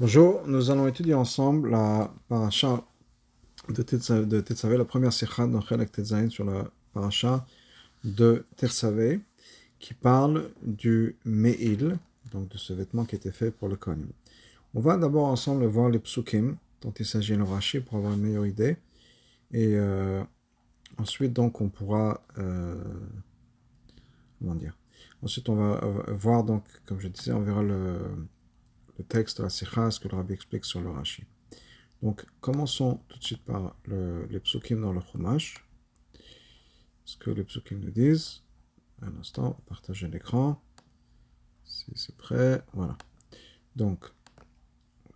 Bonjour, nous allons étudier ensemble la paracha de Tetzavé, la première sikha dans Chelek Tetzaïn sur la paracha de Tetzavé, qui parle du Me'il, donc de ce vêtement qui était fait pour le Kohen. On va d'abord ensemble voir les psukim dont il s'agit le Rashi pour avoir une meilleure idée, et euh, ensuite donc on pourra, euh, comment dire, ensuite on va voir donc, comme je disais, on verra le le texte la Sikha, ce que le Rabbi explique sur le Rashi. Donc, commençons tout de suite par le, les psukim dans le Chumash. Ce que les psukim nous disent. Un instant, partager l'écran. Si c'est prêt, voilà. Donc,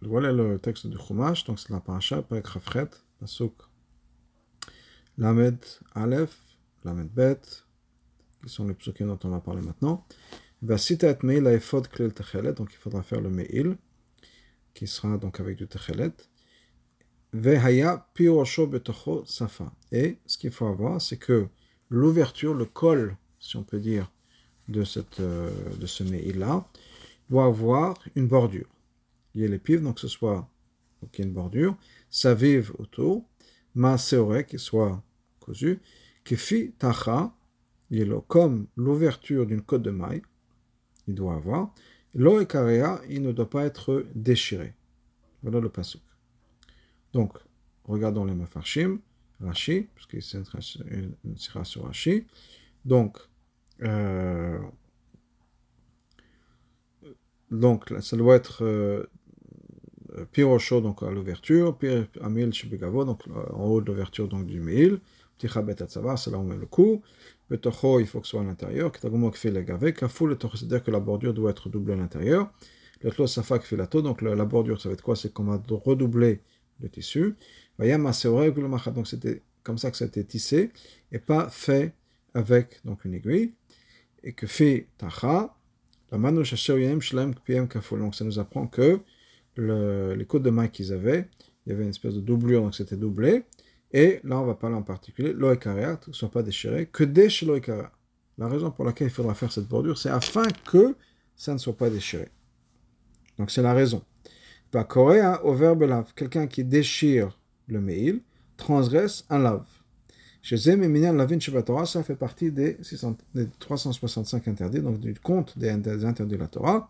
voilà le texte du Chumash. Donc, c'est la paracha, Perek Rafret, Pasuk Lamed Aleph, Lamed Bet, qui sont les psukim dont on va parler maintenant. Donc il faudra faire le meil, qui sera donc avec du techelet. Et ce qu'il faut avoir, c'est que l'ouverture, le col, si on peut dire, de, cette, euh, de ce meil-là, doit avoir une bordure. Il y a les pives, donc ce soit donc, une bordure, ça vive autour, ma seore, qui soit cousu, fit tacha, comme l'ouverture d'une côte de maille, il doit avoir. L'eau et il ne doit pas être déchiré. Voilà le pasuk. Donc, regardons les mafarshim, Rashi, parce que c'est une sira sur Rashi. Donc, euh, donc, ça doit être euh, chaud donc à l'ouverture, pire amil shibigavo, donc en haut de l'ouverture donc du mail, petit chabet c'est là où on met le coup. Betocho, il faut que ce soit à l'intérieur. C'est-à-dire que la bordure doit être doublée à l'intérieur. Le tlo safa filato, donc la bordure, ça va être quoi? C'est qu'on va redoubler le tissu. Donc c'était comme ça que ça a été tissé et pas fait avec donc une aiguille. Et que fait tacha, la Donc ça nous apprend que le, les côtes de maille qu'ils avaient, il y avait une espèce de doublure, donc c'était doublé. Et là, on va parler en particulier, l'oekaria, ne soit pas déchiré, que des l'oekaria. La raison pour laquelle il faudra faire cette bordure, c'est afin que ça ne soit pas déchiré. Donc c'est la raison. Korea au verbe lave. Quelqu'un qui déchire le mail transgresse un lave. Chez Zem Lavin Torah, ça fait partie des, 365 interdits, donc du compte des, interdits de la Torah.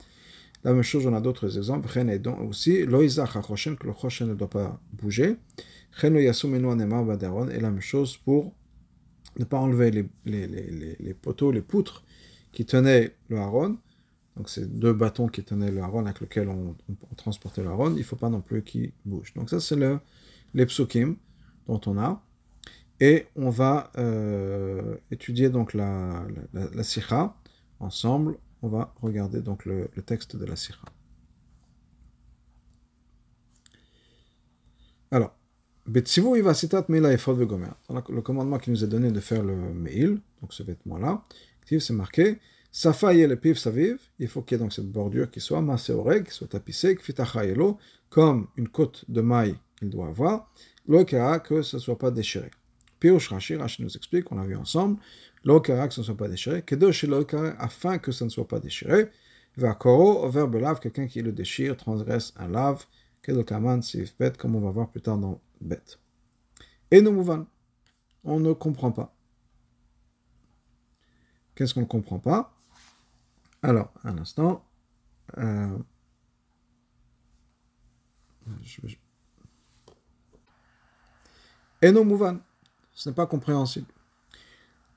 La même chose, on a d'autres exemples. aussi, Loïzach que le Choshen ne doit pas bouger. Et la même chose pour ne pas enlever les, poteaux, les poutres qui tenaient le haron. Donc, c'est deux bâtons qui tenaient le haron avec lesquels on, transportait le haron. Il ne faut pas non plus qu'ils bougent. Donc, ça, c'est le, les psukim dont on a. Et on va euh, étudier donc la, la, la, sikha ensemble. On va regarder donc le, le texte de la sikha. Alors, le commandement qui nous est donné de faire le mail, donc ce vêtement-là, c'est marqué Safa le pif saviv, il faut qu'il y ait donc cette bordure qui soit maséoreg, qui soit tapissée, comme une côte de maille qu'il doit avoir, l'okara, que ce ne soit pas déchiré. Pirush Rashi, Rashi nous explique, on l'a vu ensemble, l'okara, que ce ne soit pas déchiré, kedosh l'okara, afin que ça ne soit pas déchiré, va koro, au verbe lave, quelqu'un qui le déchire, transgresse un lave, kedokaman, sif bet, comme on va voir plus tard dans bête. Et nous. On ne comprend pas. Qu'est-ce qu'on ne comprend pas? Alors, un instant. Euh, et nous mouvons. Ce n'est pas compréhensible.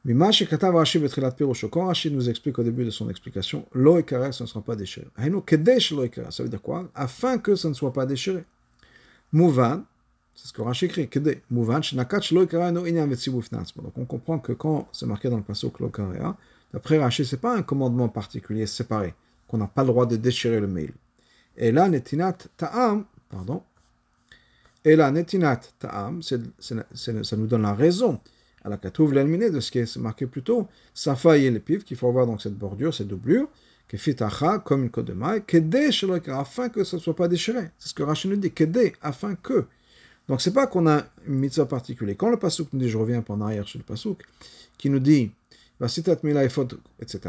Mais Rashi quand Rashi nous explique au début de son explication, l'eau ce ne sera pas déchiré. Ça veut dire quoi? Afin que ça ne soit pas déchiré. Mouvan, c'est ce que Rashi écrit. Donc on comprend que quand c'est marqué dans le pasuk Lokarea, d'après Rashi, ce n'est pas un commandement particulier séparé, qu'on n'a pas le droit de déchirer le mail. Et là, Netinat Ta'am, pardon, et là, Netinat Ta'am, ça nous donne la raison à la Katouv l'elminé de ce qui est marqué plus tôt, Safa et le pif, qu'il faut avoir donc cette bordure, cette doublure, que fitacha, comme une côte de maille, afin que ça ne soit pas déchiré. C'est ce que Rashi nous dit, afin que. Donc c'est pas qu'on a une mitzvah particulière. Quand le pasuk nous dit, je reviens pendant arrière sur le pasuk, qui nous dit, etc.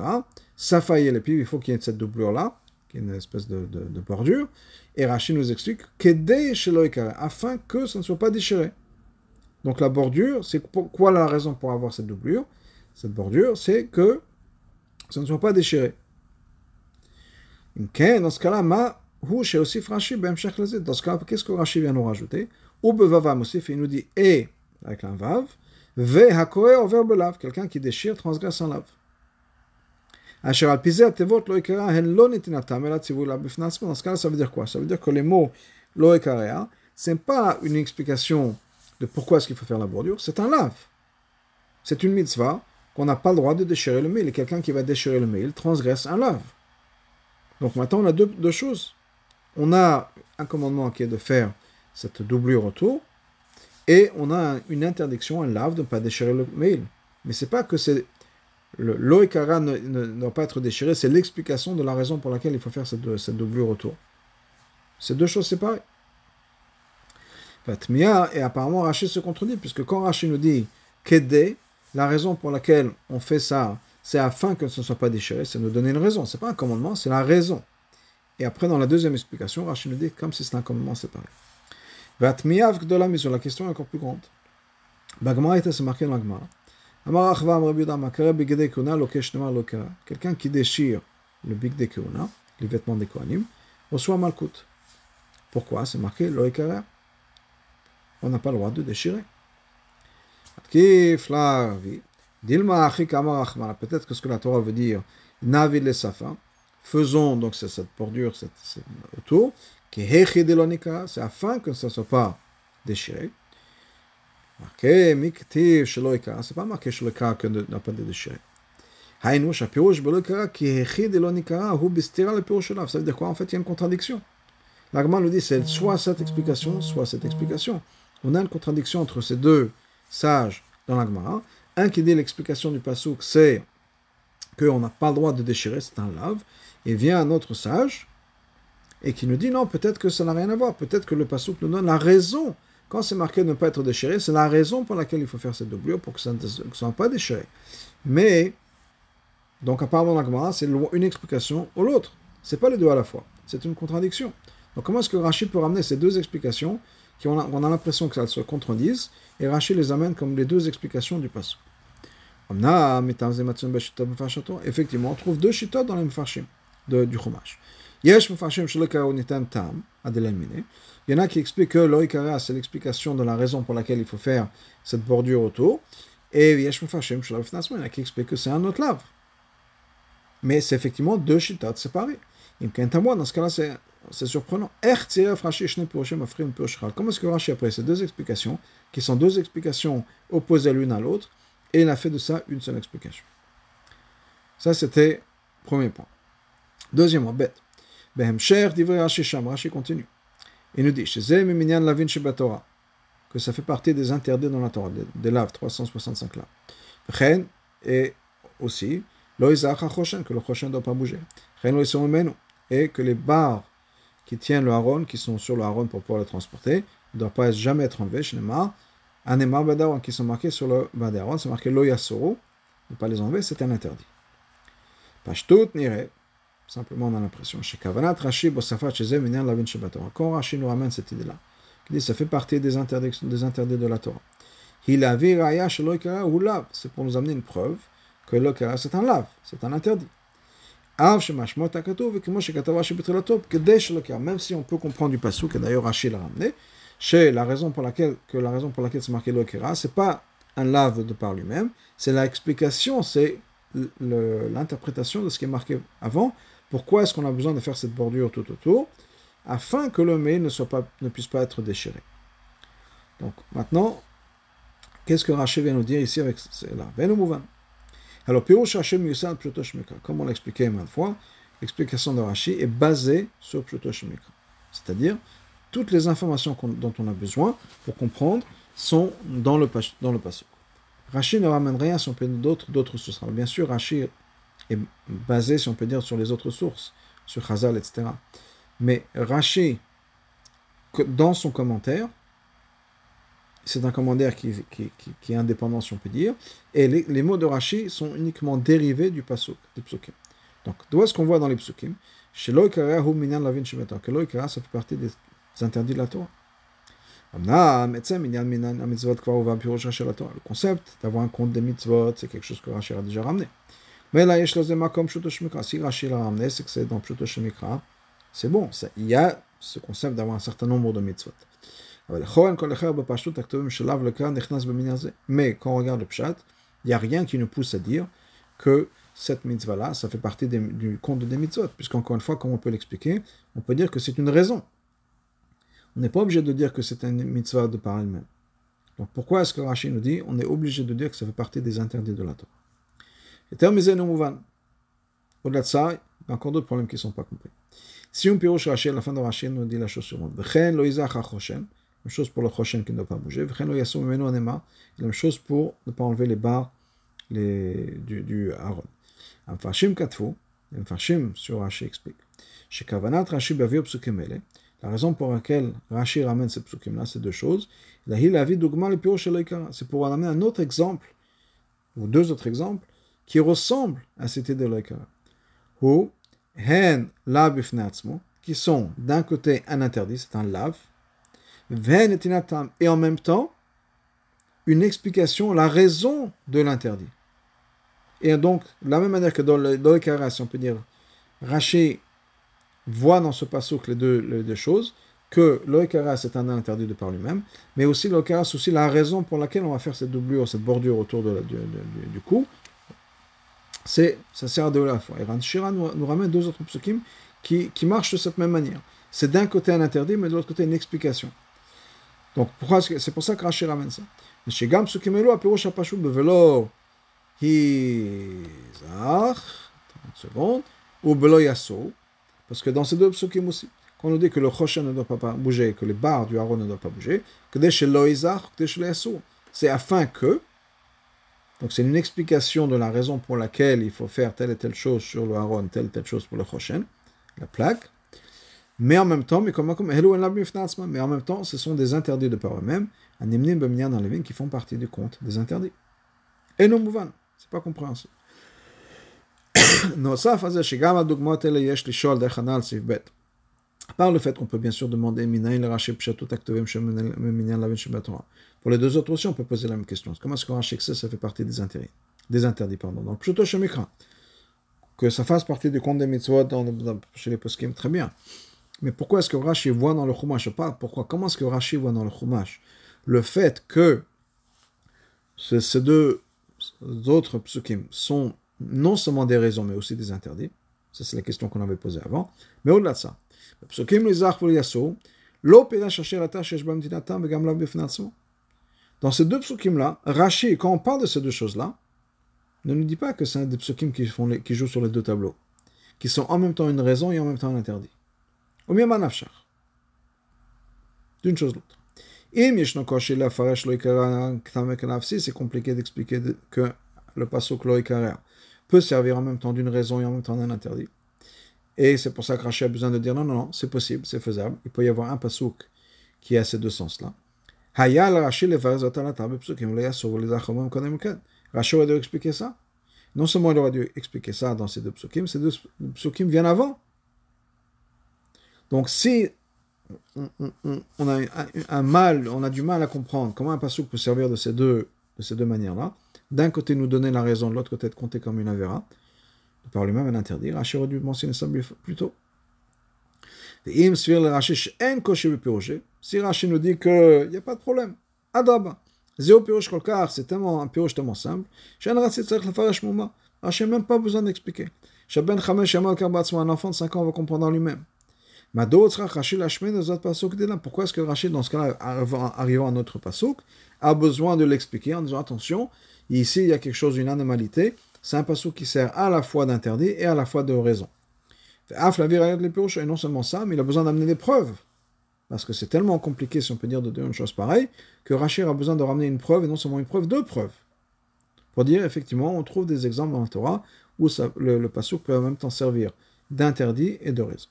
Ça faillit le piv, il faut qu'il y ait cette doublure là, qui est une espèce de, bordure. Et Rachid nous explique Sheloikara, afin que ça ne soit pas déchiré. Donc la bordure, c'est quoi la raison pour avoir cette doublure? Cette bordure, c'est que ça ne soit pas déchiré. Dans ce cas-là, ma aussi Rashi ben Dans ce cas, qu'est-ce que Rashi vient nous rajouter? Ou bevavam aussi, il nous dit et avec un vav, ve hakore over belav, quelqu'un qui déchire transgresse un lave. Dans ce cas, ça veut dire quoi? Ça veut dire que les mots lo ekarea, ce n'est pas une explication de pourquoi est-ce qu'il faut faire la bordure, c'est un lave. C'est une mitzvah qu'on n'a pas le droit de déchirer le mail. Et quelqu'un qui va déchirer le mail transgresse un lave. Donc maintenant, on a deux, choses. On a un commandement qui est de faire cette doublure autour, et on a une interdiction, un lave, de ne pas déchirer le mail. Mais c'est pas que c'est loïkara ne, doit pas être déchiré, c'est l'explication de la raison pour laquelle il faut faire cette, cette doublure autour. C'est deux choses Et apparemment, Rachid se contredit, puisque quand Rachid nous dit qu'aider, la raison pour laquelle on fait ça, c'est afin que ce ne soit pas déchiré, c'est nous donner une raison. Ce n'est pas un commandement, c'est la raison. Et après, dans la deuxième explication, Rachid nous dit comme si c'était un commandement séparé. de la mission, la question est encore plus grande. Bagmara était marqué dans Quelqu'un qui déchire le big de Keuna, les vêtements des Kohanim, reçoit Malkut. Pourquoi? C'est marqué Loïkara on n'a pas le droit de déchirer. Peut-être que ce que la Torah veut dire, Navi les Safa, faisons donc cette bordure, cette, cette autour, c'est afin que ça ne soit pas déchiré. Marqué, Miktiv, c'est pas marqué Sheloika que n'a pas de déchiré. Ça veut dire quoi? En fait, il y a une contradiction. L'Agman nous dit c'est soit cette explication, soit cette explication. On a une contradiction entre ces deux sages dans l'Agma. Un qui dit l'explication du pasouk, c'est qu'on n'a pas le droit de déchirer, c'est un lave. Et vient un autre sage et qui nous dit non, peut-être que ça n'a rien à voir. Peut-être que le pasouk nous donne la raison quand c'est marqué ne pas être déchiré, c'est la raison pour laquelle il faut faire cette doublure, pour que ça ne soit pas déchiré. Mais, donc apparemment, la c'est une explication ou l'autre. C'est pas les deux à la fois. C'est une contradiction. Donc comment est-ce que Rachid peut ramener ces deux explications qui on a, l'impression que ça se contredisent, et Rachid les amène comme les deux explications du passage. Effectivement, on trouve deux chitotes dans les mfarshim du chumash. Yesh il y en a qui expliquent que l'oikara, c'est l'explication de la raison pour laquelle il faut faire cette bordure autour. Et il y en a qui expliquent que c'est un autre lave. Mais c'est effectivement deux chitats séparés. Dans ce cas-là, c'est surprenant. Comment est-ce que Rashi, après ces deux explications, qui sont deux explications opposées l'une à l'autre, et il a fait de ça une seule explication Ça, c'était premier point. Deuxièmement, bête. Rashi continue. Il nous dit, que ça fait partie des interdits dans la Torah, des, laves, 365 laves. Et aussi, que le prochain ne doit pas bouger. Et que les barres qui tiennent le haron, qui sont sur le haron pour pouvoir le transporter, ne doivent pas jamais être enlevées. Anema badaron, qui sont marqués sur le badaron, c'est marqué lo ne pas les enlever, c'est un interdit. Pashtut nire, Simplement, on a l'impression. Chez Kavanat Rashi Bosafat chez Minyan Lavin Shabbatora. Quand Rashi nous ramène cette idée-là, il dit ça fait partie des interdits, des interdits de la Torah. Il a vu Raya chez ou lave. C'est pour nous amener une preuve que l'okara c'est un lave, c'est un interdit. Même si on peut comprendre du passou, que d'ailleurs Rashi l'a ramené, chez la raison pour laquelle, que la raison pour laquelle c'est marqué l'okara, c'est pas un lave de par lui-même, c'est l'explication, c'est l'interprétation de ce qui est marqué avant, pourquoi est-ce qu'on a besoin de faire cette bordure tout autour? Afin que le mets ne, ne puisse pas être déchiré. Donc maintenant, qu'est-ce que Rachel vient nous dire ici avec cela Alors, comme on l'a expliqué maintes fois, l'explication de Rashi est basée sur Pshutoshmika. C'est-à-dire, toutes les informations dont on a besoin pour comprendre sont dans le, dans passage. Rashi ne ramène rien si on peut d'autres, d'autres sources. Bien sûr, Rashi est basé, si on peut dire, sur les autres sources, sur Chazal, etc. Mais Rashi, dans son commentaire, c'est un commentaire qui, est indépendant, si on peut dire, et les, mots de Rashi sont uniquement dérivés du pasuk, du psukim. Donc, d'où est-ce qu'on voit dans les psukim lavin ça fait partie des interdits de la Torah. Le concept d'avoir un compte des mitzvot, c'est quelque chose que Rachid a déjà ramené. Mais là, si Rachid l'a ramené, c'est que c'est dans Pshuto Shemikra. C'est bon, il y a ce concept d'avoir un certain nombre de mitzvot. Mais quand on regarde le pshat, il n'y a rien qui nous pousse à dire que cette mitzvah-là, ça fait partie du compte des mitzvot. Puisqu'encore une fois, comme on peut l'expliquer, on peut dire que c'est une raison. On n'est pas obligé de dire que c'est une mitzvah de par elle-même. Donc pourquoi est-ce que Rachid nous dit on est obligé de dire que ça fait partie des interdits de la Torah? Et terminé Au-delà de ça, il y a encore d'autres problèmes qui ne sont pas compris. Si on piroche Rachid, la fin de Rachid nous dit la chose suivante. Même chose pour le Choshen qui ne doit pas bouger. La même chose pour ne pas enlever les barres les, du, du Aaron. Amfashim katfu, Amfashim sur Rashi explique. Chez Kavanat Rashi bavio psukim la raison pour laquelle Rashi ramène ces psukim-là, c'est deux choses. C'est pour amener un autre exemple, ou deux autres exemples, qui ressemblent à cette idée de l'Oikara. Ou, hen qui sont d'un côté un interdit, c'est un lave, et en même temps, une explication, la raison de l'interdit. Et donc, de la même manière que dans l'Oikara, si on peut dire, Rashi voit dans ce passage les deux, les deux choses, que l'oikara c'est un interdit de par lui-même, mais aussi l'oikara c'est aussi la raison pour laquelle on va faire cette doublure, cette bordure autour de du, du, cou. C'est, ça sert de la fois. Et Ranshira nous, nous, ramène deux autres psukim qui, qui marchent de cette même manière. C'est d'un côté un interdit, mais de l'autre côté une explication. Donc c'est pour ça que Rashi ramène ça? Hizach, 30 secondes, ou belo yasso, parce que dans ces deux psukim aussi, quand on nous dit que le choshen ne doit pas bouger, que les barres du haron ne doivent pas bouger, c'est afin que, donc c'est une explication de la raison pour laquelle il faut faire telle et telle chose sur le haron, telle et telle chose pour le choshen, la plaque, mais en même temps, mais comme, mais en même temps, ce sont des interdits de par eux-mêmes, qui font partie du compte des interdits. Et non mouvan, c'est pas compréhensible. Par le fait qu'on peut bien sûr demander Pour les deux autres aussi, on peut poser la même question. Comment est-ce qu'un ça, ça fait partie des interdits? Des interdits, pardon. Donc, plutôt Shemikra. Que ça fasse partie du compte des mitzvot dans, chez les poskim, très bien. Mais pourquoi est-ce que Rashi voit dans le Chumash pas? Pourquoi? Comment est-ce que Rashi voit dans le Chumash? Le fait que ces deux autres psukim sont non seulement des raisons, mais aussi des interdits. Ça, c'est la question qu'on avait posée avant. Mais au-delà de ça, dans ces deux psukim-là, Rashi, quand on parle de ces deux choses-là, ne nous dit pas que c'est des psukim qui, font qui jouent sur les deux tableaux, qui sont en même temps une raison et en même temps un interdit. D'une chose l'autre. C'est compliqué d'expliquer que le pasuk loikara peut servir en même temps d'une raison et en même temps d'un interdit. Et c'est pour ça que Rashi a besoin de dire non, non, non, c'est possible, c'est faisable. Il peut y avoir un pasouk qui a ces deux sens-là. Rashi aurait dû expliquer ça. Non seulement il aurait dû expliquer ça dans ces deux psukim, ces deux psukim viennent avant. Donc si on, a un, mal, on a du mal à comprendre comment un pasouk peut servir de ces deux, de deux manières-là, d'un côté nous donner la raison, de l'autre côté être compter comme une avéra, par lui-même un interdit. Rashi aurait dû mentionner ça plus tôt. Si Rashi nous dit qu'il n'y a pas de problème, adaba. C'est tellement un piroche tellement simple. Rashi n'a même pas besoin d'expliquer. Un enfant de 5 ans va comprendre lui-même. Pourquoi est-ce que Rachid, dans ce cas-là, arrivant à notre pasuk, a besoin de l'expliquer en disant attention, ici il y a quelque chose, une anomalité, c'est un pasuk qui sert à la fois d'interdit et à la fois de raison. Et non seulement ça, mais il a besoin d'amener des preuves. Parce que c'est tellement compliqué, si on peut dire, de dire une chose pareille, que Rachid a besoin de ramener une preuve, et non seulement une preuve, deux preuves. Pour dire, effectivement, on trouve des exemples dans la Torah où le, le pasuk peut en même temps servir d'interdit et de raison.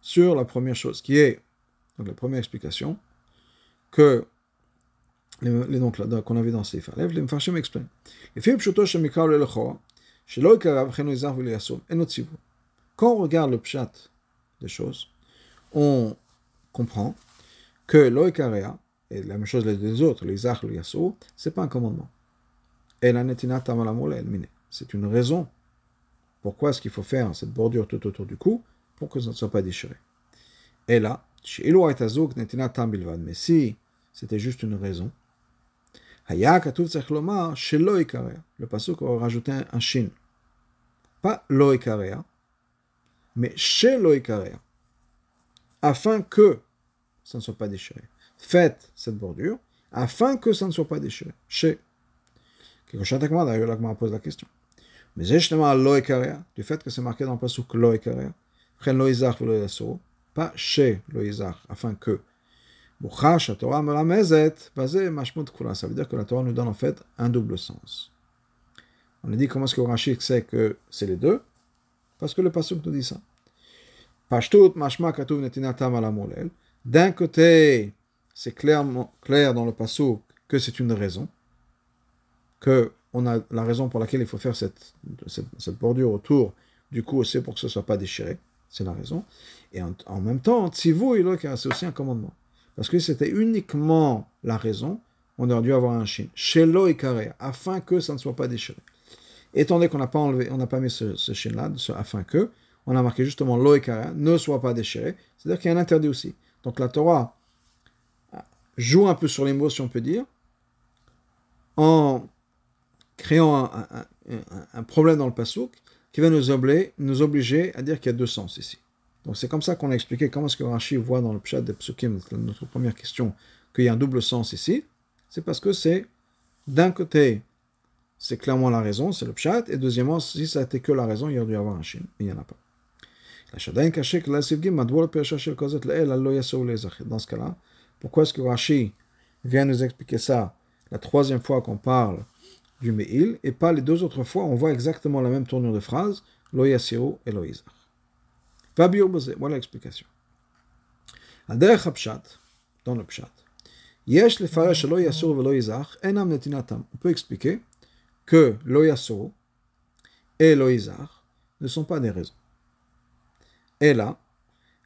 Sur la première chose, qui est, donc la première explication, que les, les donc qu'on avait dans Seif Alev, les. Les en otzivu. Quand on regarde le pshat des choses, on comprend que l'oikarea, et la même chose les autres, les zach, le yassou, c'est pas un commandement. La C'est une raison. Pourquoi est-ce qu'il faut faire cette bordure tout autour du cou pour que ça ne soit pas déchiré? Et là, mais si c'était juste une raison, le pasuk aurait rajouté un shin. Pas loikarea, mais chez loikarea. Afin que ça ne soit pas déchiré. Faites cette bordure afin que ça ne soit pas déchiré. Chez. D'ailleurs, l'agma pose la question. Mais justement, loikarea, du fait que c'est marqué dans le pasuk loikarea, pas chez loizach, afin que. Ça veut dire que la Torah nous donne en fait un double sens. On a dit comment est-ce que Rashi sait que c'est les deux? Parce que le pasuk nous dit ça. D'un côté, c'est clairement clair dans le pasuk que c'est une raison, que on a la raison pour laquelle il faut faire cette, bordure autour du cou, c'est pour que ce ne soit pas déchiré. C'est la raison. Et en, même temps, Tzivu, c'est aussi un commandement. Parce que c'était uniquement la raison, on aurait dû avoir un chine. Shelo et carré, afin que ça ne soit pas déchiré. Étant donné qu'on n'a pas enlevé, on n'a pas mis ce, ce là afin que, on a marqué justement lo et carré, ne soit pas déchiré. C'est-à-dire qu'il y a un interdit aussi. Donc la Torah joue un peu sur les mots, si on peut dire, en créant un, problème dans le pasouk qui va nous obliger, nous obliger à dire qu'il y a deux sens ici. Donc c'est comme ça qu'on a expliqué comment est-ce que Rashi voit dans le pshat des psukim, notre première question, qu'il y a un double sens ici. C'est parce que c'est, d'un côté, c'est clairement la raison, c'est le pshat, et deuxièmement, si ça n'était que la raison, il y aurait dû y avoir un shin, mais il n'y en a pas. Dans ce cas-là, pourquoi est-ce que Rashi vient nous expliquer ça la troisième fois qu'on parle du Meil, et pas les deux autres fois, on voit exactement la même tournure de phrase, Lo Yasiru et Lo Izach. Voilà l'explication. הדרך הפשט, dans le pshat, יש לפרש שלא יסור ולא יזך, אינם נתינתם. On peut expliquer que lo yasur et lo yizach ne sont pas des raisons. Et là,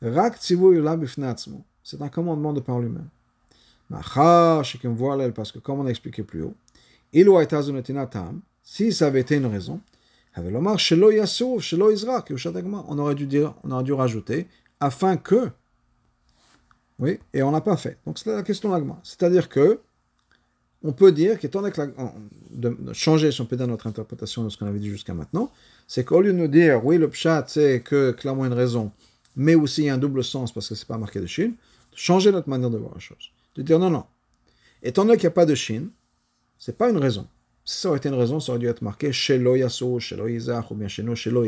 rak tzivou yulam bifne atzmo. C'est un commandement de par lui-même. Machar shekim voilel, parce que comme on a expliqué plus haut, Ilu si ça avait été une raison, on aurait dû dire, on aurait dû rajouter, afin que, oui, et on n'a pas fait. Donc c'est la question d'Agma. C'est-à-dire que, on peut dire qu'étant donné que de, changer, si on peut dire notre interprétation de ce qu'on avait dit jusqu'à maintenant, c'est qu'au lieu de nous dire, oui, le pshat, c'est que clairement une raison, mais aussi un double sens parce que c'est pas marqué de Chine, changer notre manière de voir la chose. De dire, non, non. Étant donné qu'il n'y a pas de Chine, c'est pas une raison. Si ça aurait été une raison, ça aurait dû être marqué chez Yasso, chez Izach, ou bien chez nous, chez Il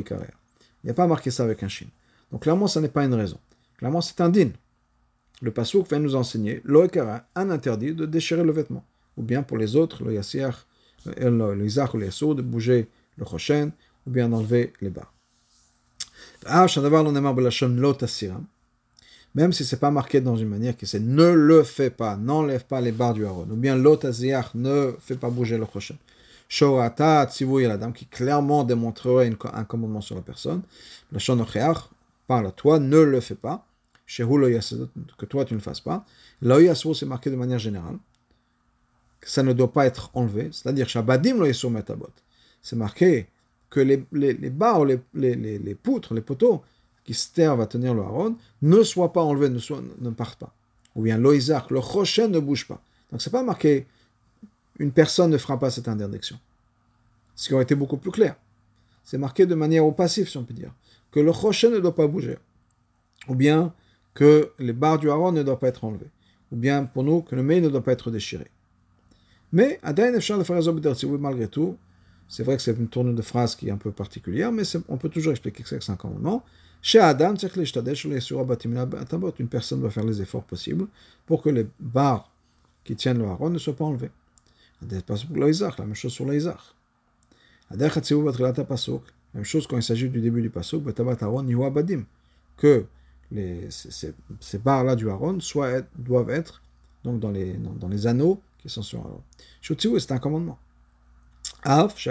n'y a pas marqué ça avec un shin. Donc clairement, ça n'est pas une raison. Clairement, c'est un din. Le pasouk vient nous enseigner, Lo un interdit de déchirer le vêtement. Ou bien pour les autres, le Yassiach, le Izach ou le Yasso, de bouger le Choshen, ou bien d'enlever les bas. Ah, même si c'est pas marqué dans une manière qui c'est ne le fais pas, n'enlève pas les barres du haron, ou bien l'otaziach ne fait pas bouger le prochain. Shorata la dame qui clairement démontrerait un commandement sur la personne. Le shonocheach parle à toi, ne le fais pas. que toi tu ne fasses pas. L'oyasou c'est marqué de manière générale. Ça ne doit pas être enlevé. C'est-à-dire, shabadim lo metabot. C'est marqué que les, les, les barres, les, les, les poutres, les poteaux, qui servent à tenir le haron ne soient pas enlevés, ne, soit, ne partent pas. Ou bien l'oïzak, le rocher ne bouge pas. Donc c'est pas marqué une personne ne fera pas cette interdiction. Ce qui aurait été beaucoup plus clair. C'est marqué de manière au passif, si on peut dire, que le rocher ne doit pas bouger. Ou bien que les barres du haron ne doivent pas être enlevées. Ou bien pour nous que le mail ne doit pas être déchiré. Mais malgré tout, c'est vrai que c'est une tournure de phrase qui est un peu particulière, mais on peut toujours expliquer que c'est un commandement. Une personne doit faire les efforts possibles pour que les barres qui tiennent le haron ne soient pas enlevées. La même chose sur l'Isach. La même chose quand il s'agit du début du pasuk, que les, ces, ces barres-là du haron doivent être donc dans les, anneaux qui sont sur Aaron. Shutzivu, c'est un commandement. Même si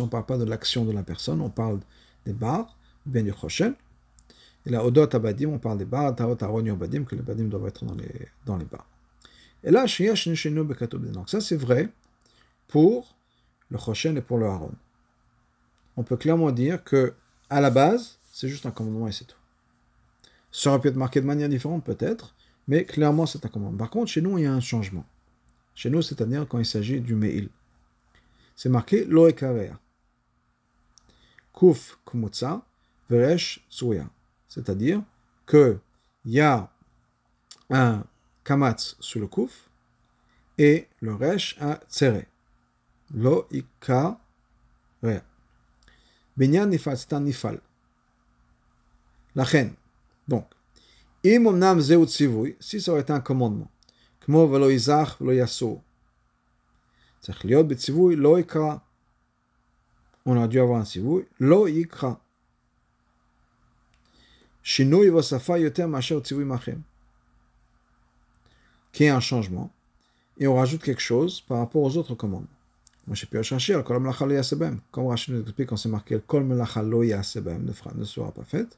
on ne parle pas de l'action de la personne, on parle des bars, bien du Choshen. Et là, Odot Abadim, on parle des bars, Tarot, Aaron, Yobadim, que les Badim doivent être dans les, dans les bars. Et là, Nishenu, Donc ça, c'est vrai pour le Choshen et pour le Aaron. On peut clairement dire que, à la base, c'est juste un commandement et c'est tout. Ça aurait pu être marqué de manière différente, peut-être, mais clairement, c'est un commandement. Par contre, chez nous, il y a un changement. Chez nous, c'est-à-dire quand il s'agit du Meil. C'est marqué Loekarea. Kuf Kumutsa, Surya. C'est-à-dire qu'il y a un Kamatz sur le Kouf et le Resh un Tsere. Lo Ika Rea. Benyan Nifal, c'est un Nifal. La reine. Donc, Imomnam Zeu Tzivui, si ça aurait été un commandement. Kmo Velo Izach Velo Yassou. Tsachliot Lo On a dû avoir un Tzivui, Lo Ikra. Shinui vosafa yoter masher tzivui machem. Qui est un changement, et on rajoute quelque chose par rapport aux autres commandes. Moi, j'ai pu chercher al kolam lachal yasebem. Comme Rachid nous explique quand c'est marqué kolam lachal yasebem, ne sera pas faite.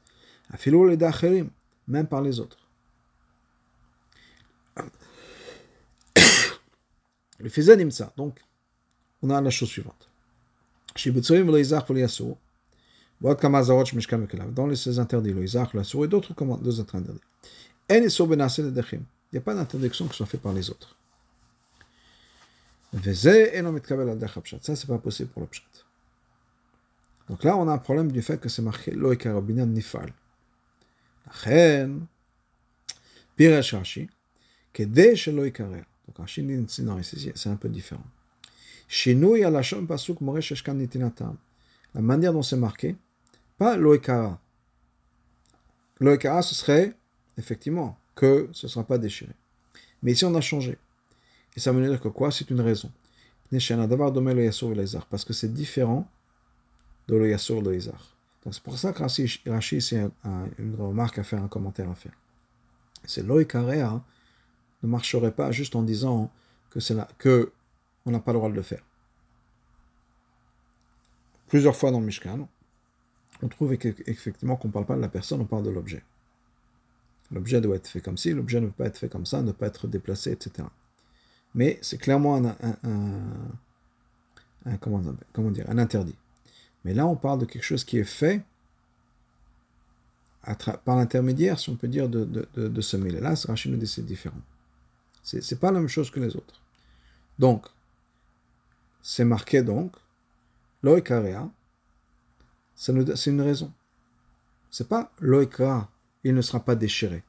Afilou le dacherim, même par les autres. Le faisait ça. Donc, on a la chose suivante. Chez Betsoim, le Isaac, Dans les 16 interdits, le Isaac, le et d'autres deux autres interdits. Il n'y a pas d'interdiction qui soit faite par les autres. Ça, c'est pas possible pour le pshat. Donc là, on a un problème du fait que c'est marqué lo ikarabinan nifal. לכן, פירש רש"י, כדי שלא יקרר. Donc Rachid dit non, c'est un peu différent. Shinui alashon pasuk moresh eshkan nitinatam. La manière dont c'est marqué, pas loekara. Loekara, ce serait effectivement que ce ne sera pas déchiré. Mais ici, on a changé. Et ça veut dire que quoi? C'est une raison. Parce que c'est différent de le yasur de. Donc c'est pour ça que Rashi, c'est une remarque à faire, un commentaire à faire. C'est loekara ne marcherait pas juste en disant que c'est là, que on n'a pas le droit de le faire. Plusieurs fois dans le Mishkan, on trouve effectivement qu'on ne parle pas de la personne, on parle de l'objet. L'objet doit être fait comme ci, l'objet ne peut pas être fait comme ça, ne pas être déplacé, etc. Mais c'est clairement un, comment, dire, un interdit. Mais là, on parle de quelque chose qui est fait par l'intermédiaire, si on peut dire, de, ce Et Là, Rachid nous dit c'est différent. C'est n'est pas la même chose que les autres. Donc, c'est marqué donc, loikarea, c'est une raison. C'est pas loikra, il ne sera pas déchiré.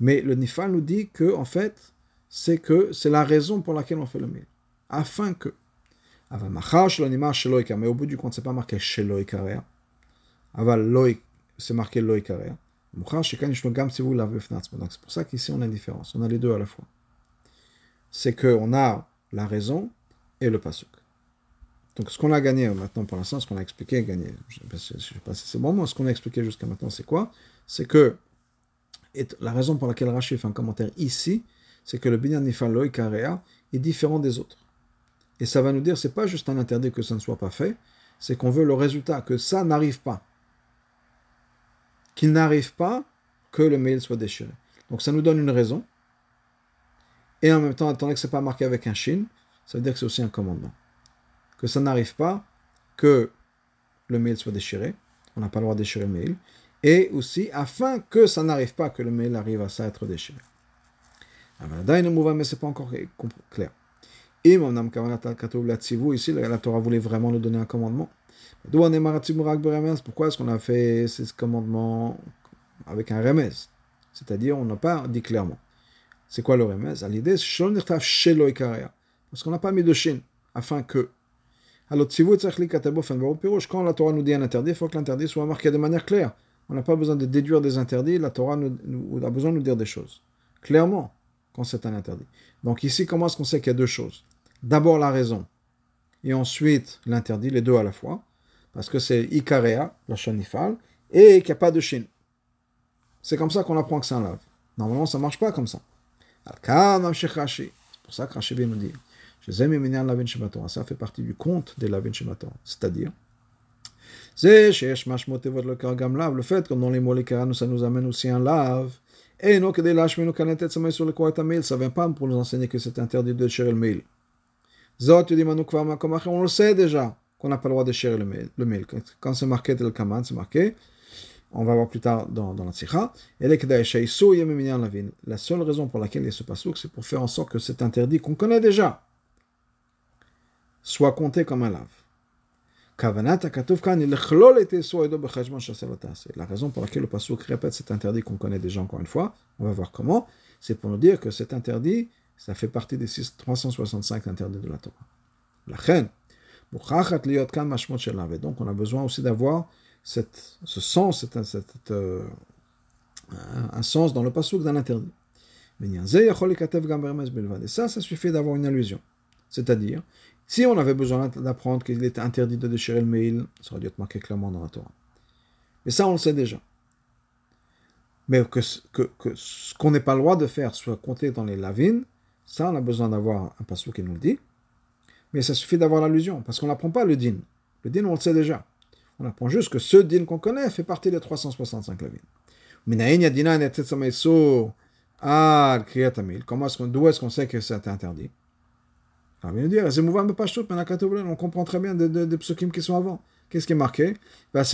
Mais le nifal nous dit que, en fait, c'est que c'est la raison pour laquelle on fait le mil. Afin que. Mais au bout du compte, c'est pas marqué chez loikarea. C'est marqué loikarea. Donc c'est pour ça qu'ici on a une différence, on a les deux à la fois. C'est qu'on a la raison et le pasuk. Donc ce qu'on a gagné maintenant pour l'instant, ce qu'on a expliqué, gagné, je ne sais pas si c'est bon, mais ce qu'on a expliqué jusqu'à maintenant, c'est quoi? C'est que la raison pour laquelle Rachid fait un commentaire ici, c'est que le binyan nifal karea est différent des autres. Et ça va nous dire, c'est pas juste un interdit que ça ne soit pas fait, c'est qu'on veut le résultat, que ça n'arrive pas qu'il n'arrive pas que le mail soit déchiré. Donc ça nous donne une raison. Et en même temps, attendez que ce n'est pas marqué avec un shin, ça veut dire que c'est aussi un commandement. Que ça n'arrive pas que le mail soit déchiré. On n'a pas le droit de déchirer le mail. Et aussi, afin que ça n'arrive pas que le mail arrive à ça être déchiré. Mais ce n'est pas encore clair. Ici, la Torah voulait vraiment nous donner un commandement. Pourquoi est-ce qu'on a fait ce commandement avec un remez C'est-à-dire, on n'a pas dit clairement. C'est quoi le remez l'idée, parce qu'on n'a pas mis de shin, afin que. Alors, quand la Torah nous dit un interdit, il faut que l'interdit soit marqué de manière claire. On n'a pas besoin de déduire des interdits, la Torah a besoin de nous dire des choses. Clairement, quand c'est un interdit. Donc ici, comment est-ce qu'on sait qu'il y a deux choses? D'abord la raison, et ensuite l'interdit, les deux à la fois parce que c'est Ikarea, la chanifal, et qu'il n'y a pas de Shin. C'est comme ça qu'on apprend que c'est un lave. Normalement, ça ne marche pas comme ça. C'est pour ça que Rashi vient nous dire ça fait partie du compte des Lavin Shemator. C'est-à-dire, le fait que dans les mots les ça nous amène aussi un lave. Et non, que des lâches, mais nous met sur le quoi mail, ça vient pas pour nous enseigner que c'est interdit de déchirer le mail. Zot, tu dis, on le sait déjà qu'on n'a pas le droit de déchirer le mail. Quand c'est marqué tel kaman, c'est marqué. On va voir plus tard dans, dans la tzikha. La seule raison pour laquelle il ce pasouk, c'est pour faire en sorte que c'est interdit qu'on connaît déjà soit compté comme un lave. La raison pour laquelle le pasuk répète cet interdit qu'on connaît déjà encore une fois, on va voir comment, c'est pour nous dire que cet interdit, ça fait partie des 365 interdits de la Torah. La reine, donc on a besoin aussi d'avoir ce sens, euh, un sens dans le pasuk d'un interdit. Et ça, ça suffit d'avoir une allusion. C'est-à-dire, si on avait besoin d'apprendre qu'il était interdit de déchirer le mail, ça aurait dû être marqué clairement dans la Torah. Mais ça, on le sait déjà. Mais que, que, ce qu'on n'est pas le droit de faire soit compté dans les lavines, ça, on a besoin d'avoir un passage qui nous le dit. Mais ça suffit d'avoir l'allusion, parce qu'on n'apprend pas le din. Le din, on le sait déjà. On apprend juste que ce din qu'on connaît fait partie des 365 lavines. Comment est-ce qu'on, d'où est-ce qu'on sait que c'est interdit? On comprend très bien des, des, des qui sont avant. Qu'est-ce qui est marqué? Il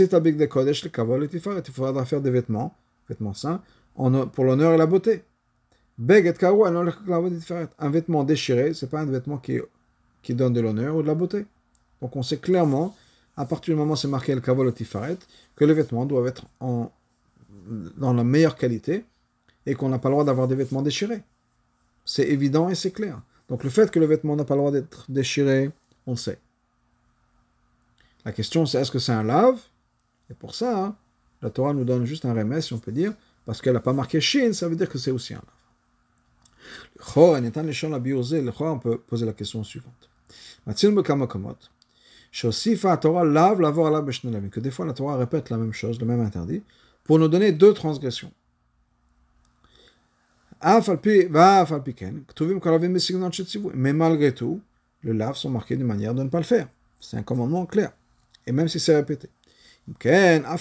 faudra faire des vêtements, vêtements sains, pour l'honneur et la beauté. Un vêtement déchiré, c'est pas un vêtement qui, donne de l'honneur ou de la beauté. Donc on sait clairement, à partir du moment où c'est marqué le kavol tifaret, que les vêtements doivent être dans la meilleure qualité et qu'on n'a pas le droit d'avoir des vêtements déchirés. C'est évident et c'est clair. Donc le fait que le vêtement n'a pas le droit d'être déchiré, on sait. La question c'est est-ce que c'est un lave? Et pour ça, hein, la Torah nous donne juste un remède, si on peut dire, parce qu'elle n'a pas marqué Shin, ça veut dire que c'est aussi un lave. Le on peut poser la question suivante. Que des fois la Torah répète la même chose, le même interdit, pour nous donner deux transgressions. Mais malgré tout, le lave sont marqués d'une manière de ne pas le faire. C'est un commandement clair. Et même si c'est répété. Dans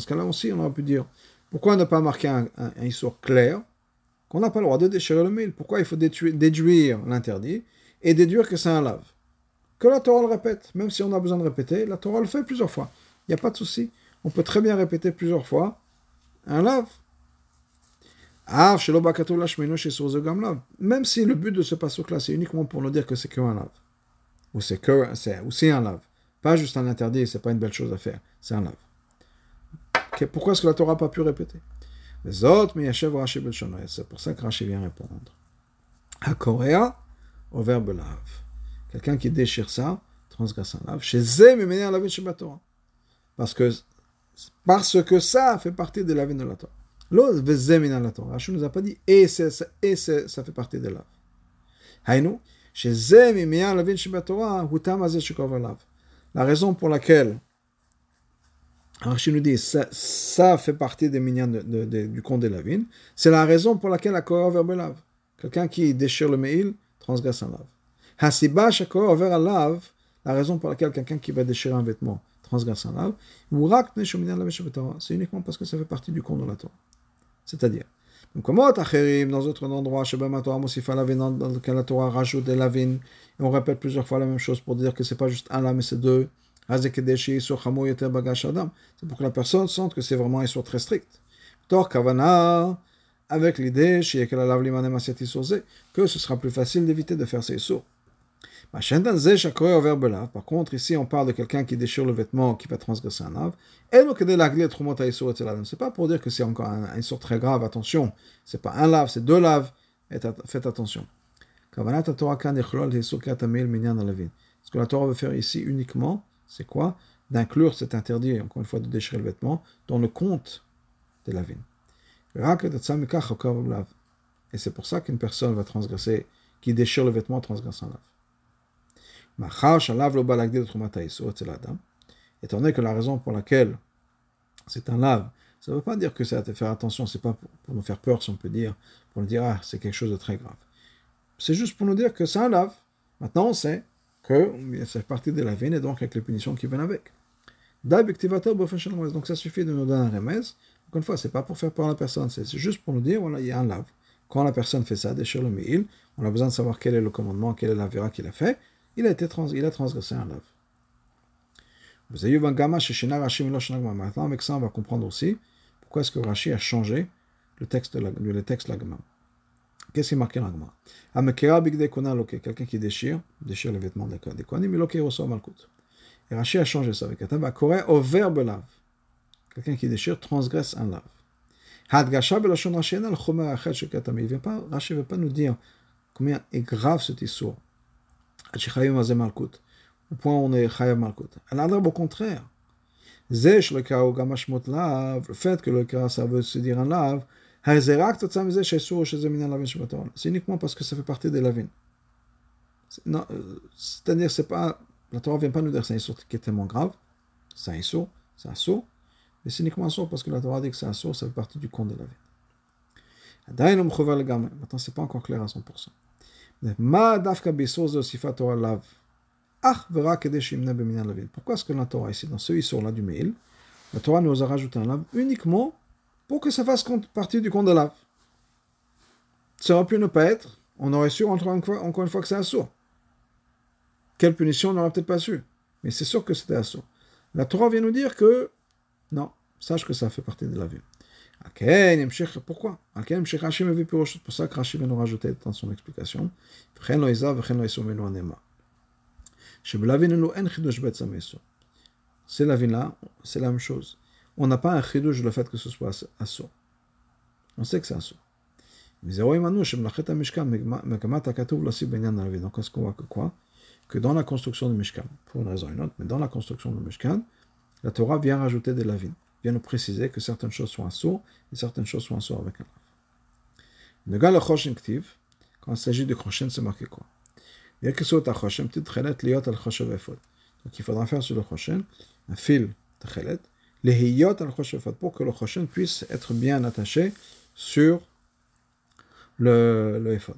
ce cas-là aussi, on aurait pu dire pourquoi ne pas marquer un, un, clair qu'on n'a pas le droit de déchirer le mille Pourquoi il faut déduire l'interdit et déduire que c'est un lave Que la Torah le répète. Même si on a besoin de répéter, la Torah le fait plusieurs fois. Il n'y a pas de souci. On peut très bien répéter plusieurs fois un lave. Même si le but de ce passage-là, c'est uniquement pour nous dire que c'est qu'un lave. Ou c'est c'est, un lave. Pas juste un interdit, c'est pas une belle chose à faire. C'est un lave. pourquoi est-ce que la Torah n'a pas pu répéter? Les autres, mais C'est pour ça que Rashi vient répondre. À Coréa, au verbe lave. Quelqu'un qui déchire ça, transgresse un lave. Chez Parce que, parce que ça fait partie de la vie de la Torah. L'autre, la Torah. Rachel nous a pas dit et, ça fait partie de l'ave. Haïnou, chez la raison pour laquelle Rachel nous dit ça, ça fait partie des mignons de, de, du compte de lavines, c'est la raison pour laquelle la Korah lave. Quelqu'un qui déchire le mail transgresse un lave. Hasiba shakor over lave, la raison pour laquelle quelqu'un qui va déchirer un vêtement transgresse un lave, c'est uniquement parce que ça fait partie du compte de la Torah. C'est-à-dire, dans d'autres endroits, dans lequel la Torah rajoute des lavines, et on répète plusieurs fois la même chose pour dire que c'est pas juste un là, mais c'est deux. C'est pour que la personne sente que c'est vraiment un sort très strict. Tor Kavana, avec l'idée que ce sera plus facile d'éviter de faire ces sauts. Par contre, ici, on parle de quelqu'un qui déchire le vêtement, qui va transgresser un lave. Et c'est pas pour dire que c'est encore un, un sort très grave, attention. C'est pas un lave, c'est deux laves. Faites attention. Ce que la Torah veut faire ici uniquement, c'est quoi? D'inclure cet interdit, encore une fois, de déchirer le vêtement dans le compte de la vigne. Et c'est pour ça qu'une personne va transgresser, qui déchire le vêtement, transgresse un lave. Étant donné que la raison pour laquelle c'est un lave, Ça ne veut pas dire que c'est à faire attention, c'est pas pour, nous faire peur, si on peut dire, pour nous dire, ah, c'est quelque chose de très grave. C'est juste pour nous dire que c'est un lave. Maintenant, on sait que fait partie de la veine et donc avec les punitions qui viennent avec. Donc ça suffit de nous donner un remède. Encore une fois, c'est pas pour faire peur à la personne, c'est juste pour nous dire, voilà, il y a un lave. Quand la personne fait ça, déchire le on a besoin de savoir quel est le commandement, quelle est la vera qu'il a fait. Il a, été trans, il a transgressé un lave. Maintenant, avec ça, on va comprendre aussi pourquoi est-ce que Rashi a changé le texte de le texte Lagma. Qu'est-ce qui est marqué Lagma Quelqu'un qui déchire, déchire les vêtements des Kohanim, il reçoit Malkut. Et Rashi a changé ça avec Ataba Koré au verbe lave. Quelqu'un qui déchire transgresse un lave. Hadgasha belashon Rashi al chomer achet shekatami. Rashi ne veut pas nous dire combien est grave cet issour. Au point où on est chayav malkut. Alors, au contraire, le fait que le cas ça veut se dire un lave, c'est uniquement parce que ça fait partie des lavines. C'est-à-dire, c'est pas, la Torah ne vient pas nous dire que c'est un sourd qui est tellement grave, c'est un sourd, c'est un sourd, mais c'est uniquement un sourd parce que la Torah dit que c'est un sourd, ça fait partie du compte de la vie. Maintenant, c'est pas encore clair à 100%. Pourquoi est-ce que la Torah, ici, dans ce Issour-là du mail, la Torah nous a rajouté un lave uniquement pour que ça fasse partie du compte de lave? Ça aurait pu ne pas être, on aurait su encore une fois, encore une fois que c'est un sourd. Quelle punition on n'aurait peut-être pas su. Mais c'est sûr que c'était un sourd. La Torah vient nous dire que, non, sache que ça fait partie de la vie. Pourquoi? C'est pour ça que Rashi vient nous rajouter dans son explication. C'est la là, c'est la même chose. On n'a pas un chidouche le fait que ce soit assaut. On sait que c'est assaut. Mais Donc, est-ce qu'on voit que quoi? Que dans la construction du Mishkan, pour une raison ou une autre, mais dans la construction du Mishkan, la Torah vient rajouter des lavines, vient nous préciser que certaines choses sont assaut et certaines choses sont assaut avec un lav. Quand il s'agit de Choshen, c'est marqué quoi? Donc il faudra faire sur le Choshen un fil les al pour que le Choshen puisse être bien attaché sur le, le Ephod.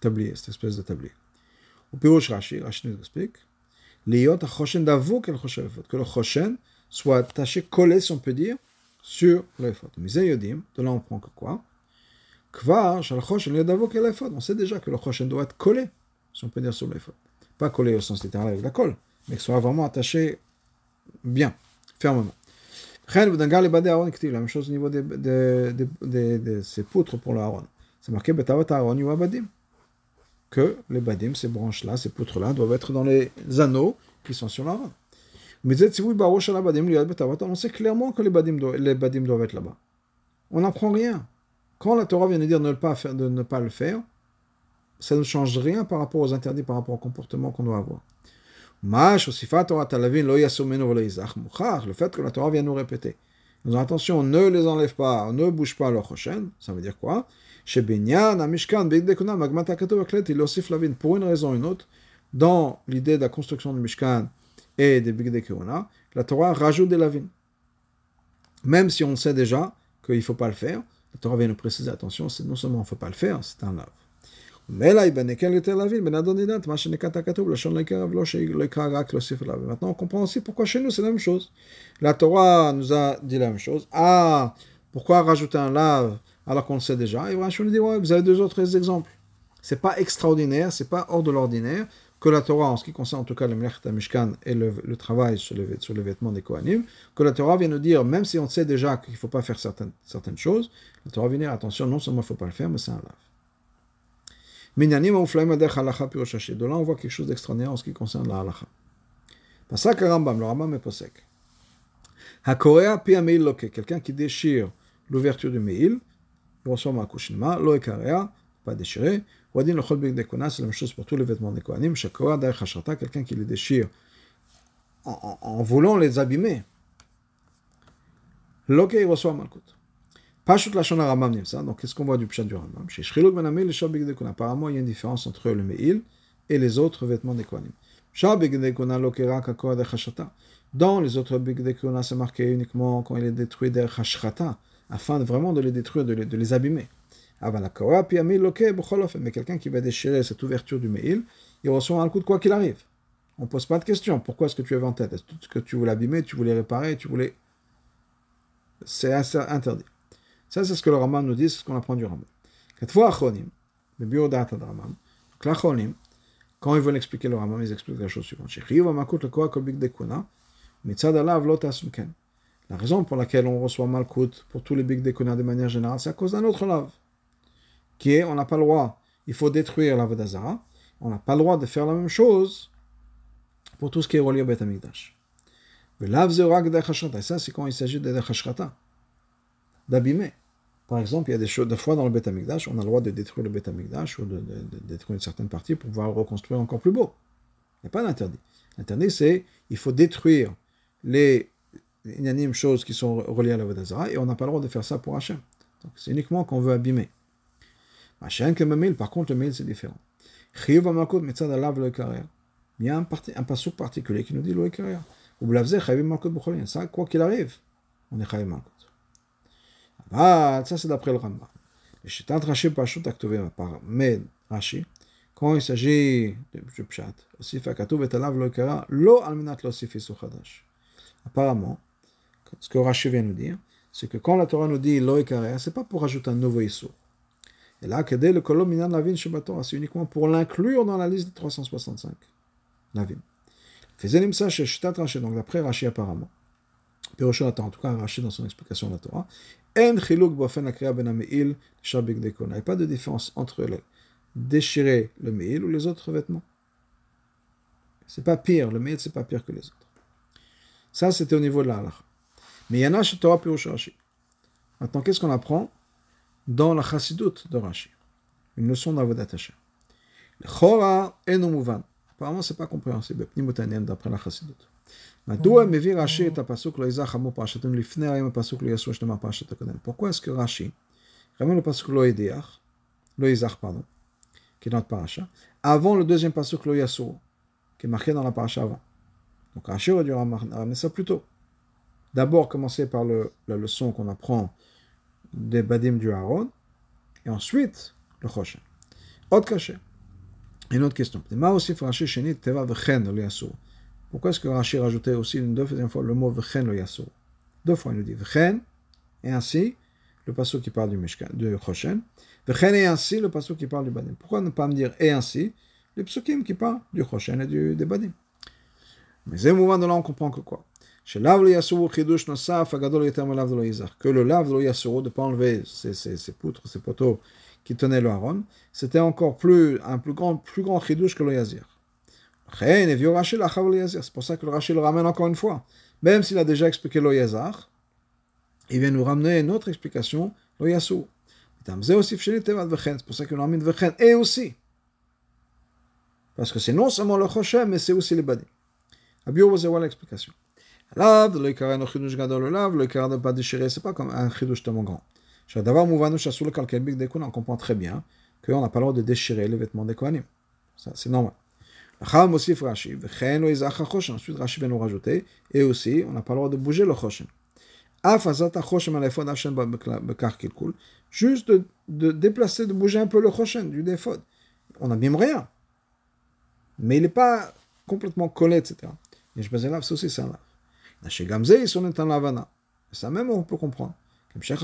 Tablier, cette espèce de tablier. Au Pirouche Rashi, Rashi nous explique, Liyot al d'avouk el que le Choshen soit attaché, collé, si on peut dire, sur le Ephod. Mais Yodim, de là on prend que quoi? Kvar, On sait déjà que le Choshen doit être collé si on peut dire sur l'éphod. Pas collé au sens littéral avec la colle, mais que soit vraiment attaché bien, fermement. La même chose au niveau de ces poutres pour l'Aaron. C'est marqué que les badim, ces branches-là, ces poutres-là, doivent être dans les anneaux qui sont sur l'Aaron. Mais on sait clairement que les badim, doivent, être là-bas. On n'apprend rien. Quand la Torah vient de dire de ne pas, faire, de ne pas le faire, ça ne change rien par rapport aux interdits, par rapport au comportement qu'on doit avoir. Le fait que la Torah vient nous répéter. Nous attention, ne les enlève pas, ne bouge pas leur prochaine. Ça veut dire quoi? Pour une raison ou une autre, dans l'idée de la construction du Mishkan et des Bigde la Torah rajoute des lavines. Même si on sait déjà qu'il ne faut pas le faire, la Torah vient nous préciser, attention, non seulement il ne faut pas le faire, c'est un lave. Maintenant, on comprend aussi pourquoi chez nous c'est la même chose. La Torah nous a dit la même chose. Ah, pourquoi rajouter un lave alors qu'on le sait déjà? Et Rachel nous dit, vous avez deux autres exemples. C'est pas extraordinaire, c'est pas hors de l'ordinaire que la Torah, en ce qui concerne en tout cas le Mlechet Mishkan et le, travail sur, les vêtements des Kohanim, que la Torah vient nous dire, même si on sait déjà qu'il ne faut pas faire certaines, choses, la Torah vient dire, attention, non seulement il ne faut pas le faire, mais c'est un lave. De là, on voit quelque chose d'extraordinaire en ce qui concerne la halacha. Pasak Rambam, le Rambam est posek. Hakorea pi ameil loke, quelqu'un qui déchire l'ouverture du meil, il reçoit ma lo pas déchiré. Wadin le chol de kona, c'est la même chose pour tous les vêtements des kohanim. Shakoa d'air chashrata, quelqu'un qui les déchire en, voulant les abîmer. Loke, il reçoit malkut. Pashut Lashon Rambam Nimsa. Donc, qu'est-ce qu'on voit du Pshat du Rambam? Chez Shriluk Ben Amil, le Apparemment, il y a une différence entre le Meil et les autres vêtements des Kohanim. Dans les autres Big Kuna, c'est marqué uniquement quand il est détruit Hashrata, afin de vraiment de les détruire, de de les abîmer. Mais quelqu'un qui va déchirer cette ouverture du mail, il reçoit un coup de quoi qu'il arrive. On ne pose pas de question. Pourquoi est-ce que tu avais en tête? Est-ce que tu voulais abîmer, tu voulais réparer, tu voulais... C'est interdit. Ça, c'est ce que le Raman nous dit, c'est ce qu'on apprend du Raman. Quand ils veulent expliquer le Raman, ils expliquent la chose suivante. La raison pour laquelle on reçoit Malkout pour tous les Big Dekuna de manière générale, c'est à cause d'un autre lave. Qui est, on n'a pas le droit, il faut détruire la Vedazara, on n'a pas le droit de faire la même chose pour tout ce qui est relié au Beth et ça c'est quand il s'agit de d'abîmer. Par exemple, il y a des, choses, des fois dans le Beth Amikdash, on a le droit de détruire le Beth Amikdash ou de, détruire une certaine partie pour pouvoir reconstruire encore plus beau. Il n'y a pas d'interdit. L'interdit, c'est il faut détruire les inanimes choses qui sont reliées à la Vodazara et on n'a pas le droit de faire ça pour Hachem. Donc c'est uniquement qu'on veut abîmer. Hachem que par contre, le mail c'est différent. Il y a un, un passage particulier qui nous dit le Ou Ça, quoi qu'il arrive, on est chayiv malkut. Ah, ça c'est d'après le Rambam. Et chez Tant Rashi Pashut Aktovim par Med Rashi, quand il s'agit de Pshat, aussi fait Katouv et Alav lo Kara, lo alminat lo sifi Chadash. Apparemment, ce que Rashi vient nous dire, c'est que quand la Torah nous dit lo Kara, c'est pas pour rajouter un nouveau Issur. Et là, dès le kolom minan lavin Torah, c'est uniquement pour l'inclure dans la liste des 365. Lavin. Ça chez Shtat Rashi, donc d'après Rashi apparemment. Pirosha en tout cas Rashi dans son explication de la Torah, il n'y a pas de différence entre déchirer le meil ou les autres vêtements. C'est pas pire, le meil c'est pas pire que les autres. Ça c'était au niveau de la Mais il y en a chez Torah Rashi. Maintenant, qu'est-ce qu'on apprend? dans la chassidoute de Rashi. Une leçon d'Avodat Hashem. Chora enomouvan. Apparemment, c'est pas compréhensible. Pnimotanien d'après la chassidoute. Mm. Pourquoi est-ce que Rashi, vraiment le pasuk lo yediach, pardon, qui est dans notre paracha, avant le deuxième pasuk lo qui est marqué dans la paracha avant. Donc Rashi aurait dû ramener ça plus tôt. D'abord, commencer par le, la leçon qu'on apprend des badim du Haron, et ensuite le Choshen. Autre cachet. Une autre question. Pourquoi est-ce que Rashi rajoutait aussi une deuxième fois le mot Vechen le Yassou Deux fois, il nous dit Vechen, et ainsi le passage qui parle du Mishkan, de Choshen. Vechen, et ainsi le passage qui parle du Badim. Pourquoi ne pas me dire et ainsi les psukim qui parlent du Choshen et du, des Badim? Mais c'est mouvement de là, on comprend que quoi? Que le lave lo yassou, de ne pas enlever ces, ces, ces poutres, ces poteaux qui tenaient le haron, c'était encore plus, un plus grand, plus grand chidush que le yazir. C'est pour ça que le Rashi le ramène encore une fois. Même s'il a déjà expliqué lo yazar, il vient nous ramener une autre explication, lo yasu. C'est pour ça qu'il nous ramène vechen et aussi. Parce que c'est non seulement le choshem, mais c'est aussi le badi. Abiyur vous voilà l'explication. Lav, le ikara no chidush gadol le lav, le ikara de pas déchirer, c'est pas comme un chidush tellement grand. Shadavar mouvanu shasu le kalkel big dekun, on comprend très bien qu'on n'a pas le droit de déchirer les vêtements des kohanim. Ça, c'est normal. Ensuite, Rashi vient nous rajouter, et aussi, on n'a pas le droit de bouger le choshen. Juste de, de, déplacer, de bouger un peu le choshen du défaut. On n'abîme rien. Mais il n'est pas complètement collé, etc. Et je là, c'est aussi ça. Chez Ça même, on peut comprendre. Ben ben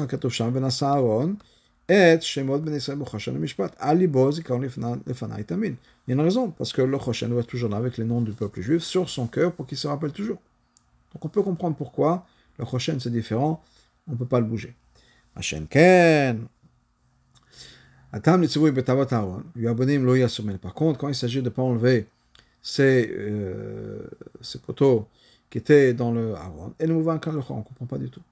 Tamin. Il y a une raison, parce que le Choshen doit toujours là avec les noms du peuple juif sur son cœur pour qu'il se rappelle toujours. Donc on peut comprendre pourquoi le Choshen c'est différent, on ne peut pas le bouger. Par contre, quand il s'agit de ne pas enlever ces, euh, ces poteaux qui étaient dans le Aaron, et le mouvement on ne comprend pas du tout.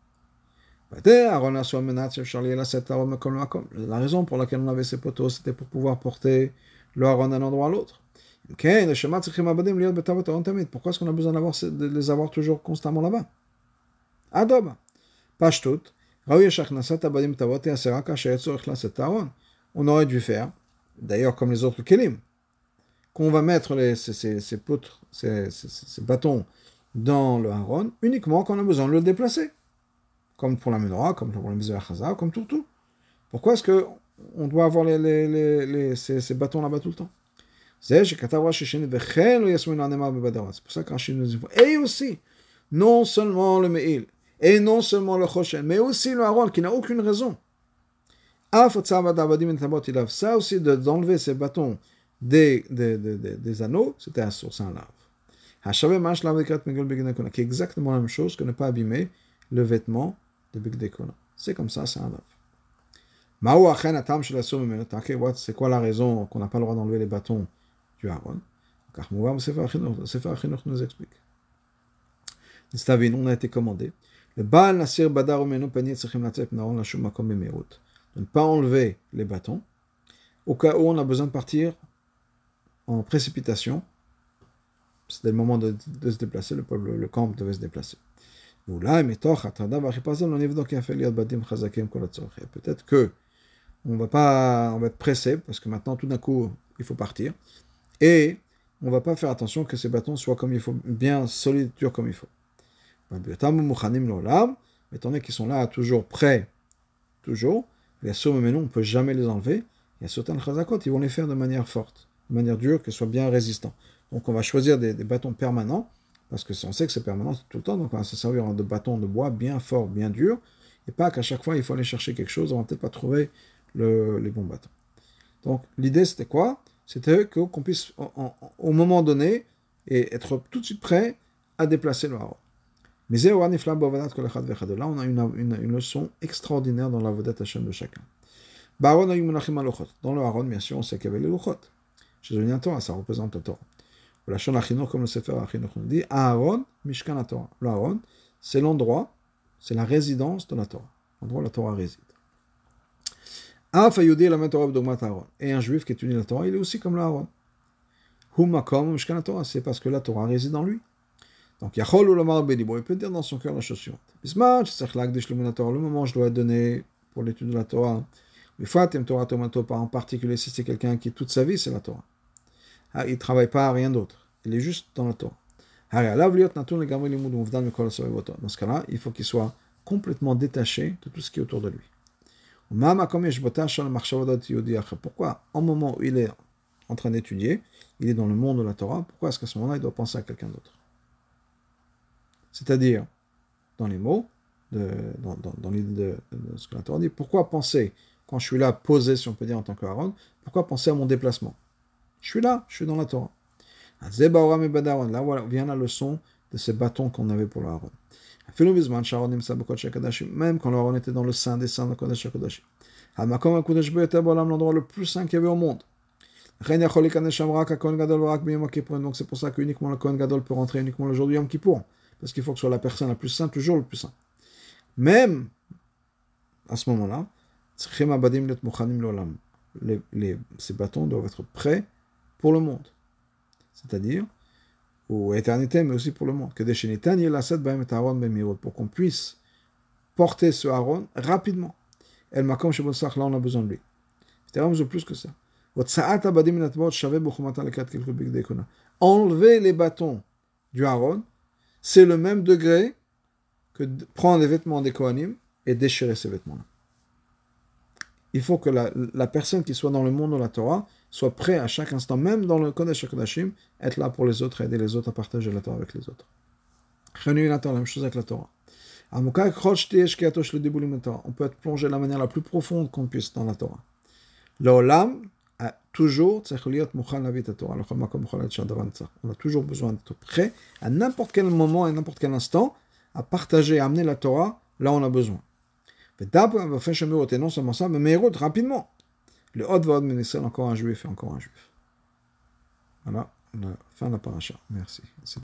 La raison pour laquelle on avait ces poteaux, c'était pour pouvoir porter le haron d'un endroit à l'autre. Pourquoi est-ce qu'on a besoin de les avoir toujours constamment là-bas? Adoba. Pashtut. On aurait dû faire, d'ailleurs comme les autres kelim, qu'on va mettre les, ces, ces, poutres, ces bâtons dans le haron uniquement quand on a besoin de le déplacer. Comme pour la menorah, comme pour la misère comme tout, tout. Pourquoi est-ce que on doit avoir les, les, les, les ces, ces bâtons là-bas tout le temps? C'est pour ça qu'Rachid nous dit, et aussi, non seulement le Meil, et non seulement le Choshen, mais aussi le Haron, qui n'a aucune raison. Ça aussi, d'enlever ces bâtons des, des, des, des anneaux, c'était un source, un lave. Qui est exactement la même chose que ne pas abîmer le vêtement de Bigdekona. C'est comme ça, c'est un lave. C'est quoi la raison qu'on n'a pas le droit d'enlever les bâtons du Aaron. Car Sefer Achinoch nous explique. On a été commandé. De ne pas enlever les bâtons au cas où on a besoin de partir en précipitation. C'était le moment de, se déplacer, le, camp devait se déplacer. Peut-être que on va pas, on va être pressé parce que maintenant tout d'un coup il faut partir. Et on va pas faire attention que ces bâtons soient comme il faut, bien solides, durs comme il faut. Étant donné qu'ils sont là, toujours prêts, toujours, les mais non, on peut jamais les enlever. Il y a certaines chazakot, ils vont les faire de manière forte, de manière dure, qu'ils soient bien résistants. Donc on va choisir des, bâtons permanents, parce que on sait que c'est permanent tout le temps, donc on va se servir de bâtons de bois bien forts, bien durs, et pas qu'à chaque fois il faut aller chercher quelque chose, on va peut-être pas trouver le, les bons bâtons. Donc l'idée c'était quoi? C'était qu'on puisse, au moment donné, et être tout de suite prêt à déplacer le haron. Mais là, on a une, une, leçon extraordinaire dans la vedette Hachem de chacun. Dans le haron, bien sûr, on sait qu'il y avait les luchot. Chez le Torah, ça représente la Torah. La Shon comme le Sefer Achinoch nous dit, Aaron, Mishkan Torah. Le haron, c'est l'endroit, c'est la résidence de la Torah. L'endroit où la Torah réside. Et un juif qui étudie la Torah, il est aussi comme l'Aaron. C'est parce que la Torah réside en lui. Donc, il peut dire dans son cœur la chose suivante. Le moment je dois donner pour l'étude de la Torah, en particulier si c'est quelqu'un qui toute sa vie c'est la Torah. Ah, il ne travaille pas à rien d'autre. Il est juste dans la Torah. Dans ce cas-là, il faut qu'il soit complètement détaché de tout ce qui est autour de lui. Pourquoi, en moment où il est en train d'étudier, il est dans le monde de la Torah, pourquoi est-ce qu'à ce moment-là, il doit penser à quelqu'un d'autre? C'est-à-dire, dans les mots, de, dans, dans, l'idée de, ce que la Torah dit, pourquoi penser, quand je suis là, posé, si on peut dire, en tant qu'Aaron, pourquoi penser à mon déplacement? Je suis là, je suis dans la Torah. Là, voilà, vient la leçon de ces bâtons qu'on avait pour l'Aaron. Même quand l'Aaron était dans le sein des saints de Kodesh HaKodashim. L'endroit le plus saint qu'il y avait au monde. Donc c'est pour ça qu'uniquement le Kohen Gadol peut rentrer uniquement le jour du Yom Kippour. Parce qu'il faut que ce soit la personne la plus sainte, toujours le plus saint. Même à ce moment-là, les, les, ces bâtons doivent être prêts pour le monde. C'est-à-dire, ou éternité, mais aussi pour le monde. Des pour qu'on puisse porter ce Aaron rapidement. El Makom là on a besoin de lui. C'est vraiment plus que ça. Enlever les bâtons du Aaron, c'est le même degré que prendre les vêtements des Kohanim et déchirer ces vêtements-là. Il faut que la, la, personne qui soit dans le monde de la Torah soit prêt à chaque instant, même dans le Kodesh HaKodashim, être là pour les autres, aider les autres à partager la Torah avec les autres. la même chose avec la Torah. On peut être plongé de la manière la plus profonde qu'on puisse dans la Torah. L'olam a toujours, on a toujours besoin d'être prêt à n'importe quel moment et n'importe quel instant à partager, à amener la Torah là où on a besoin. Et non seulement ça, mais rapidement. Le Hod va encore un juif et encore un juif. Voilà, la fin de la paracha. Merci.